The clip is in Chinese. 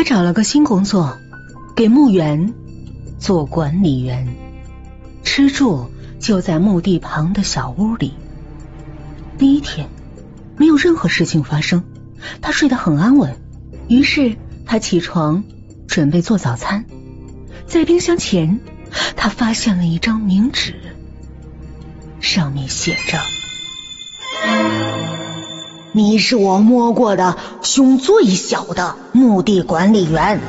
他找了个新工作，给墓园做管理员，吃住就在墓地旁的小屋里。第一天没有任何事情发生，他睡得很安稳。于是他起床准备做早餐，在冰箱前，他发现了一张冥纸，上面写着。你是我摸过的胸最小的墓地管理员，